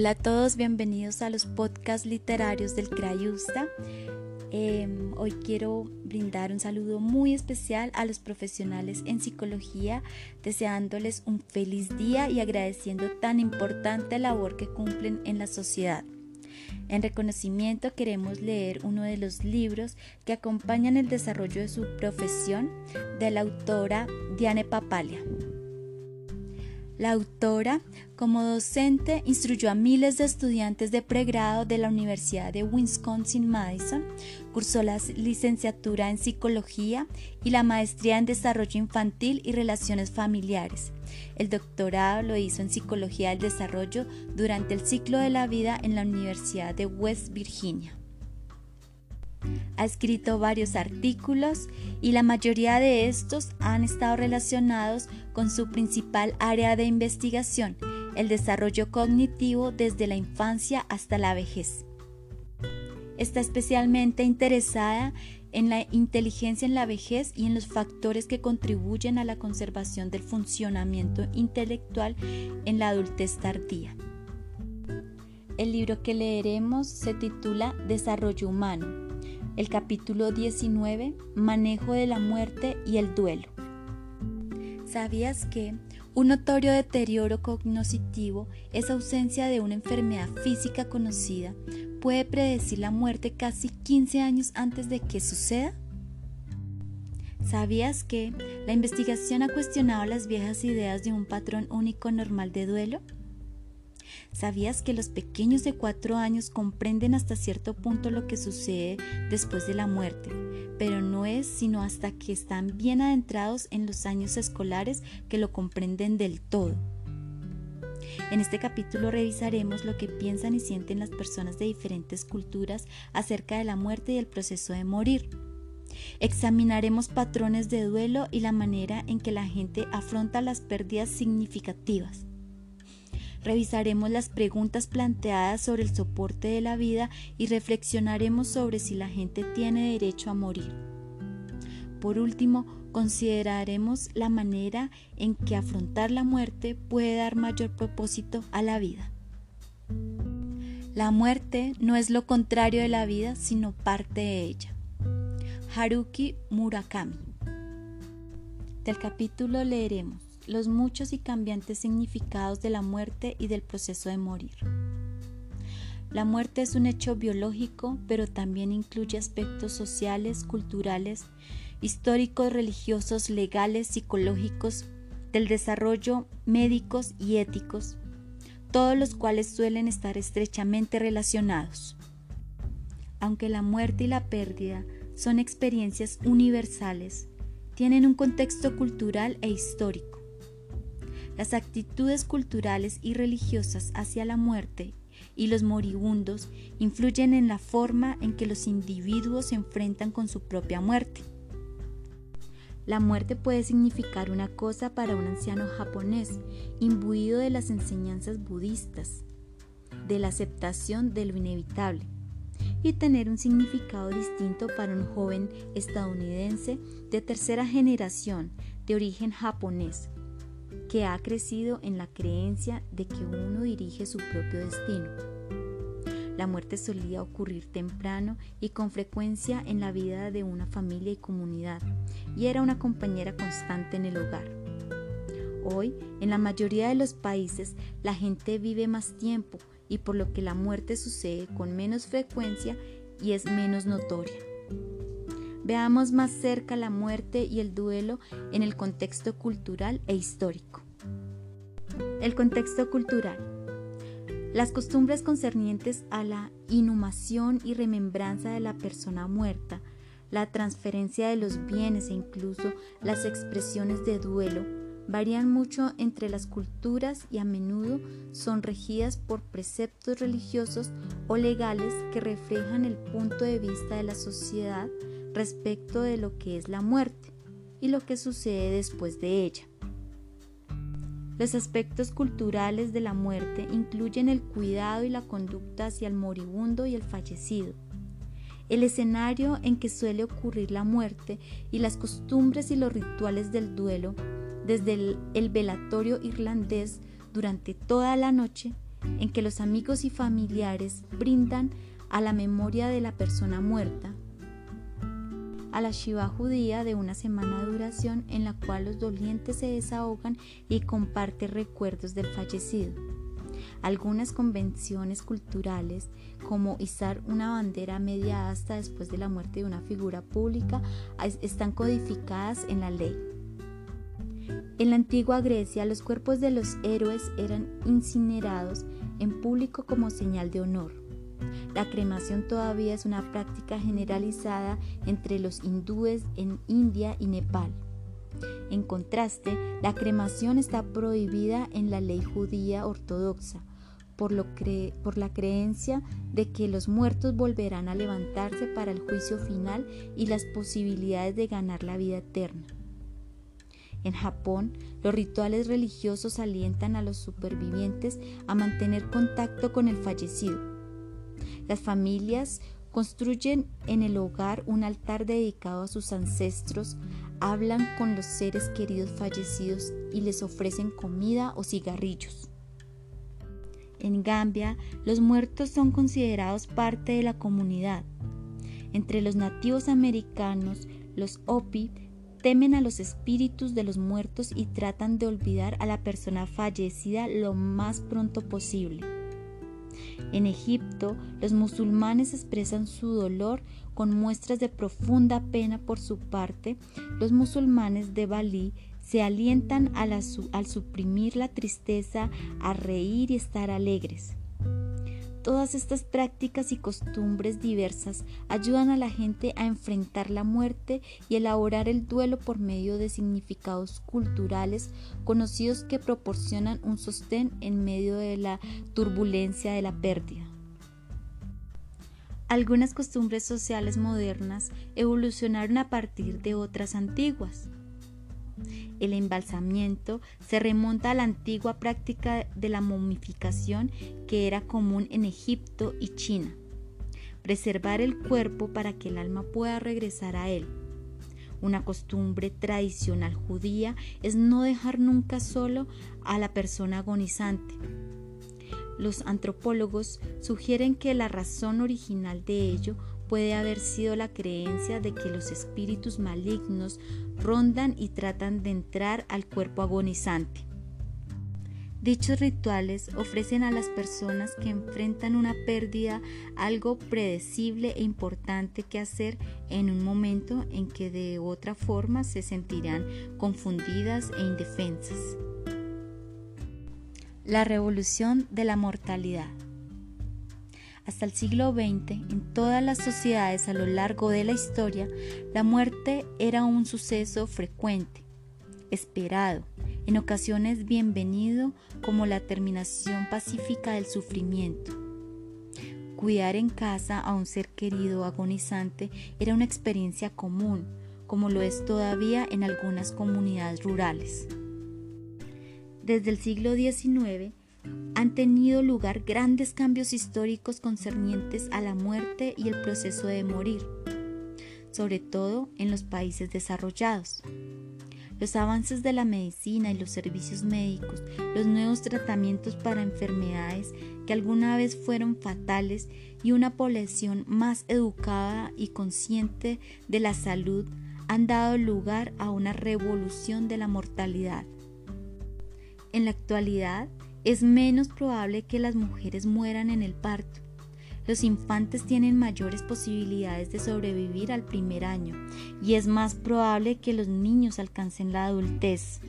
Hola a todos, bienvenidos a los podcasts literarios del Crayusta. Em, hoy quiero brindar un saludo muy especial a los profesionales en psicología, deseándoles un feliz día y agradeciendo tan importante labor que cumplen en la sociedad. En reconocimiento queremos leer uno de los libros que acompañan el desarrollo de su profesión de la autora Diane Papalia. La autora, como docente, instruyó a miles de estudiantes de pregrado de la Universidad de Wisconsin-Madison, cursó la licenciatura en psicología y la maestría en desarrollo infantil y relaciones familiares. El doctorado lo hizo en psicología del desarrollo durante el ciclo de la vida en la Universidad de West Virginia. Ha escrito varios artículos y la mayoría de estos han estado relacionados con su principal área de investigación, el desarrollo cognitivo desde la infancia hasta la vejez. Está especialmente interesada en la inteligencia en la vejez y en los factores que contribuyen a la conservación del funcionamiento intelectual en la adultez tardía. El libro que leeremos se titula Desarrollo Humano el capítulo 19, Manejo de la muerte y el duelo. ¿Sabías que un notorio deterioro cognoscitivo es ausencia de una enfermedad física conocida? Puede predecir la muerte casi 15 años antes de que suceda. ¿Sabías que la investigación ha cuestionado las viejas ideas de un patrón único normal de duelo? ¿Sabías que los pequeños de cuatro años comprenden hasta cierto punto lo que sucede después de la muerte? Pero no es sino hasta que están bien adentrados en los años escolares que lo comprenden del todo. En este capítulo revisaremos lo que piensan y sienten las personas de diferentes culturas acerca de la muerte y el proceso de morir. Examinaremos patrones de duelo y la manera en que la gente afronta las pérdidas significativas. Revisaremos las preguntas planteadas sobre el soporte de la vida y reflexionaremos sobre si la gente tiene derecho a morir. Por último, consideraremos la manera en que afrontar la muerte puede dar mayor propósito a la vida. La muerte no es lo contrario de la vida, sino parte de ella. Haruki Murakami. Del capítulo leeremos los muchos y cambiantes significados de la muerte y del proceso de morir. La muerte es un hecho biológico, pero también incluye aspectos sociales, culturales, históricos, religiosos, legales, psicológicos, del desarrollo, médicos y éticos, todos los cuales suelen estar estrechamente relacionados. Aunque la muerte y la pérdida son experiencias universales, tienen un contexto cultural e histórico. Las actitudes culturales y religiosas hacia la muerte y los moribundos influyen en la forma en que los individuos se enfrentan con su propia muerte. La muerte puede significar una cosa para un anciano japonés, imbuido de las enseñanzas budistas, de la aceptación de lo inevitable, y tener un significado distinto para un joven estadounidense de tercera generación de origen japonés, que ha crecido en la creencia de que uno dirige su propio destino. La muerte solía ocurrir temprano y con frecuencia en la vida de una familia y comunidad, y era una compañera constante en el hogar. Hoy, en la mayoría de los países, la gente vive más tiempo y por lo que la muerte sucede con menos frecuencia y es menos notoria. Veamos más cerca la muerte y el duelo en el contexto cultural e histórico. El contexto cultural. Las costumbres concernientes a la inhumación y remembranza de la persona muerta, la transferencia de los bienes e incluso las expresiones de duelo varían mucho entre las culturas y a menudo son regidas por preceptos religiosos o legales que reflejan el punto de vista de la sociedad respecto de lo que es la muerte y lo que sucede después de ella. Los aspectos culturales de la muerte incluyen el cuidado y la conducta hacia el moribundo y el fallecido, el escenario en que suele ocurrir la muerte y las costumbres y los rituales del duelo, desde el, velatorio irlandés durante toda la noche, en que los amigos y familiares brindan a la memoria de la persona muerta, a la Shiva judía de una semana de duración en la cual los dolientes se desahogan y comparten recuerdos del fallecido. Algunas convenciones culturales, como izar una bandera media hasta después de la muerte de una figura pública, están codificadas en la ley. En la antigua Grecia, los cuerpos de los héroes eran incinerados en público como señal de honor. La cremación todavía es una práctica generalizada entre los hindúes en India y Nepal. En contraste, la cremación está prohibida en la ley judía ortodoxa, por, lo por, la creencia de que los muertos volverán a levantarse para el juicio final y las posibilidades de ganar la vida eterna. En Japón, los rituales religiosos alientan a los supervivientes a mantener contacto con el fallecido. Las familias construyen en el hogar un altar dedicado a sus ancestros, hablan con los seres queridos fallecidos y les ofrecen comida o cigarrillos. En Gambia, los muertos son considerados parte de la comunidad. Entre los nativos americanos, los Opi temen a los espíritus de los muertos y tratan de olvidar a la persona fallecida lo más pronto posible. En Egipto, los musulmanes expresan su dolor con muestras de profunda pena por su parte. Los musulmanes de Bali se alientan al, al suprimir la tristeza, a reír y estar alegres. Todas estas prácticas y costumbres diversas ayudan a la gente a enfrentar la muerte y elaborar el duelo por medio de significados culturales conocidos que proporcionan un sostén en medio de la turbulencia de la pérdida. Algunas costumbres sociales modernas evolucionaron a partir de otras antiguas. El embalsamiento se remonta a la antigua práctica de la momificación que era común en Egipto y China. Preservar el cuerpo para que el alma pueda regresar a él. Una costumbre tradicional judía es no dejar nunca solo a la persona agonizante. Los antropólogos sugieren que la razón original de ello puede haber sido la creencia de que los espíritus malignos rondan y tratan de entrar al cuerpo agonizante. Dichos rituales ofrecen a las personas que enfrentan una pérdida algo predecible e importante que hacer en un momento en que de otra forma se sentirán confundidas e indefensas. La revolución de la mortalidad. Hasta el siglo XX, en todas las sociedades a lo largo de la historia, la muerte era un suceso frecuente, esperado, en ocasiones bienvenido como la terminación pacífica del sufrimiento. Cuidar en casa a un ser querido agonizante era una experiencia común, como lo es todavía en algunas comunidades rurales. Desde el siglo XIX, han tenido lugar grandes cambios históricos concernientes a la muerte y el proceso de morir, sobre todo en los países desarrollados. Los avances de la medicina y los servicios médicos, los nuevos tratamientos para enfermedades que alguna vez fueron fatales y una población más educada y consciente de la salud han dado lugar a una revolución de la mortalidad. En la actualidad, es menos probable que las mujeres mueran en el parto. Los infantes tienen mayores posibilidades de sobrevivir al primer año y es más probable que los niños alcancen la adultez.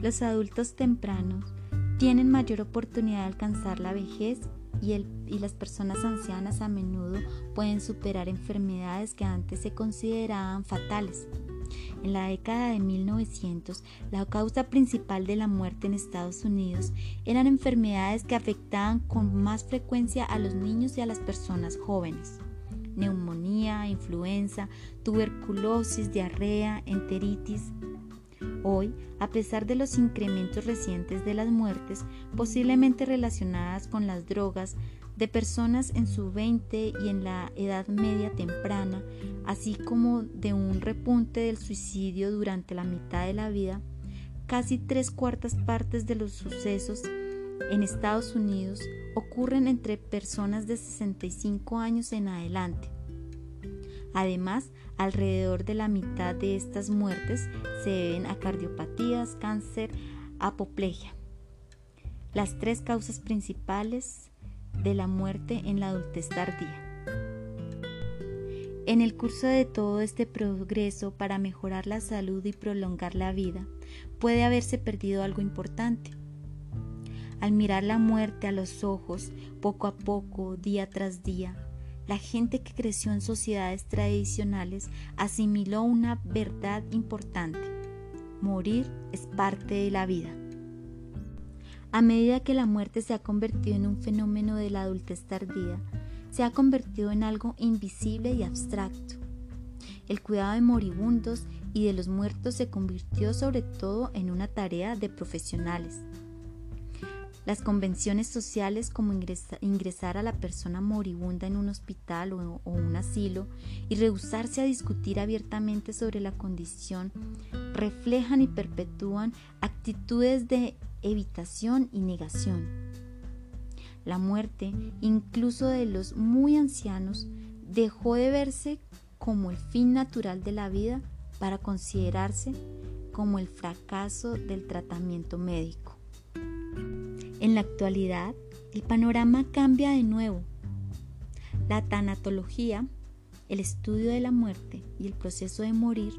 Los adultos tempranos tienen mayor oportunidad de alcanzar la vejez y, las personas ancianas a menudo pueden superar enfermedades que antes se consideraban fatales. En la década de 1900, la causa principal de la muerte en Estados Unidos eran enfermedades que afectaban con más frecuencia a los niños y a las personas jóvenes. Neumonía, influenza, tuberculosis, diarrea, enteritis, Hoy, a pesar de los incrementos recientes de las muertes, posiblemente relacionadas con las drogas, de personas en su 20 y en la edad media temprana, así como de un repunte del suicidio durante la mitad de la vida, casi tres cuartas partes de los sucesos en Estados Unidos ocurren entre personas de 65 años en adelante. Además, alrededor de la mitad de estas muertes se deben a cardiopatías, cáncer, apoplejia. Las tres causas principales de la muerte en la adultez tardía. En el curso de todo este progreso para mejorar la salud y prolongar la vida, puede haberse perdido algo importante. Al mirar la muerte a los ojos, poco a poco, día tras día, la gente que creció en sociedades tradicionales asimiló una verdad importante. Morir es parte de la vida. A medida que la muerte se ha convertido en un fenómeno de la adultez tardía, se ha convertido en algo invisible y abstracto. El cuidado de moribundos y de los muertos se convirtió sobre todo en una tarea de profesionales. Las convenciones sociales como ingresar a la persona moribunda en un hospital o, o un asilo y rehusarse a discutir abiertamente sobre la condición reflejan y perpetúan actitudes de evitación y negación. La muerte, incluso de los muy ancianos, dejó de verse como el fin natural de la vida para considerarse como el fracaso del tratamiento médico. En la actualidad, el panorama cambia de nuevo. La tanatología, el estudio de la muerte y el proceso de morir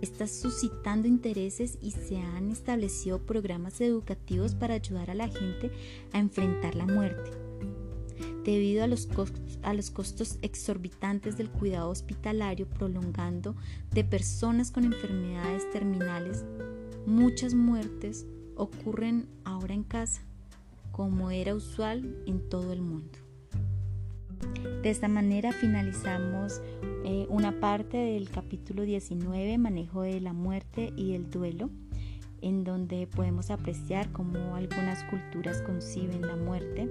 está suscitando intereses y se han establecido programas educativos para ayudar a la gente a enfrentar la muerte. Debido a los, costos, a los costos exorbitantes del cuidado hospitalario prolongando de personas con enfermedades terminales, muchas muertes ocurren ahora en casa, como era usual en todo el mundo. De esta manera finalizamos eh, una parte del capítulo 19, manejo de la muerte y el duelo, en donde podemos apreciar cómo algunas culturas conciben la muerte,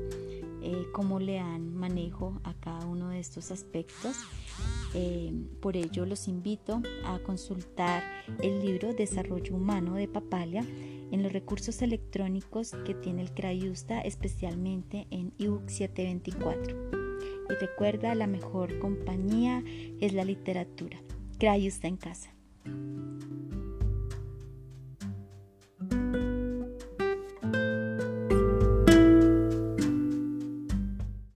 eh, cómo le dan manejo a cada uno de estos aspectos. Eh, por ello los invito a consultar el libro Desarrollo Humano de Papalia en los recursos electrónicos que tiene el Crayusta, especialmente en ebook 724. Y recuerda, la mejor compañía es la literatura. Cray está en casa.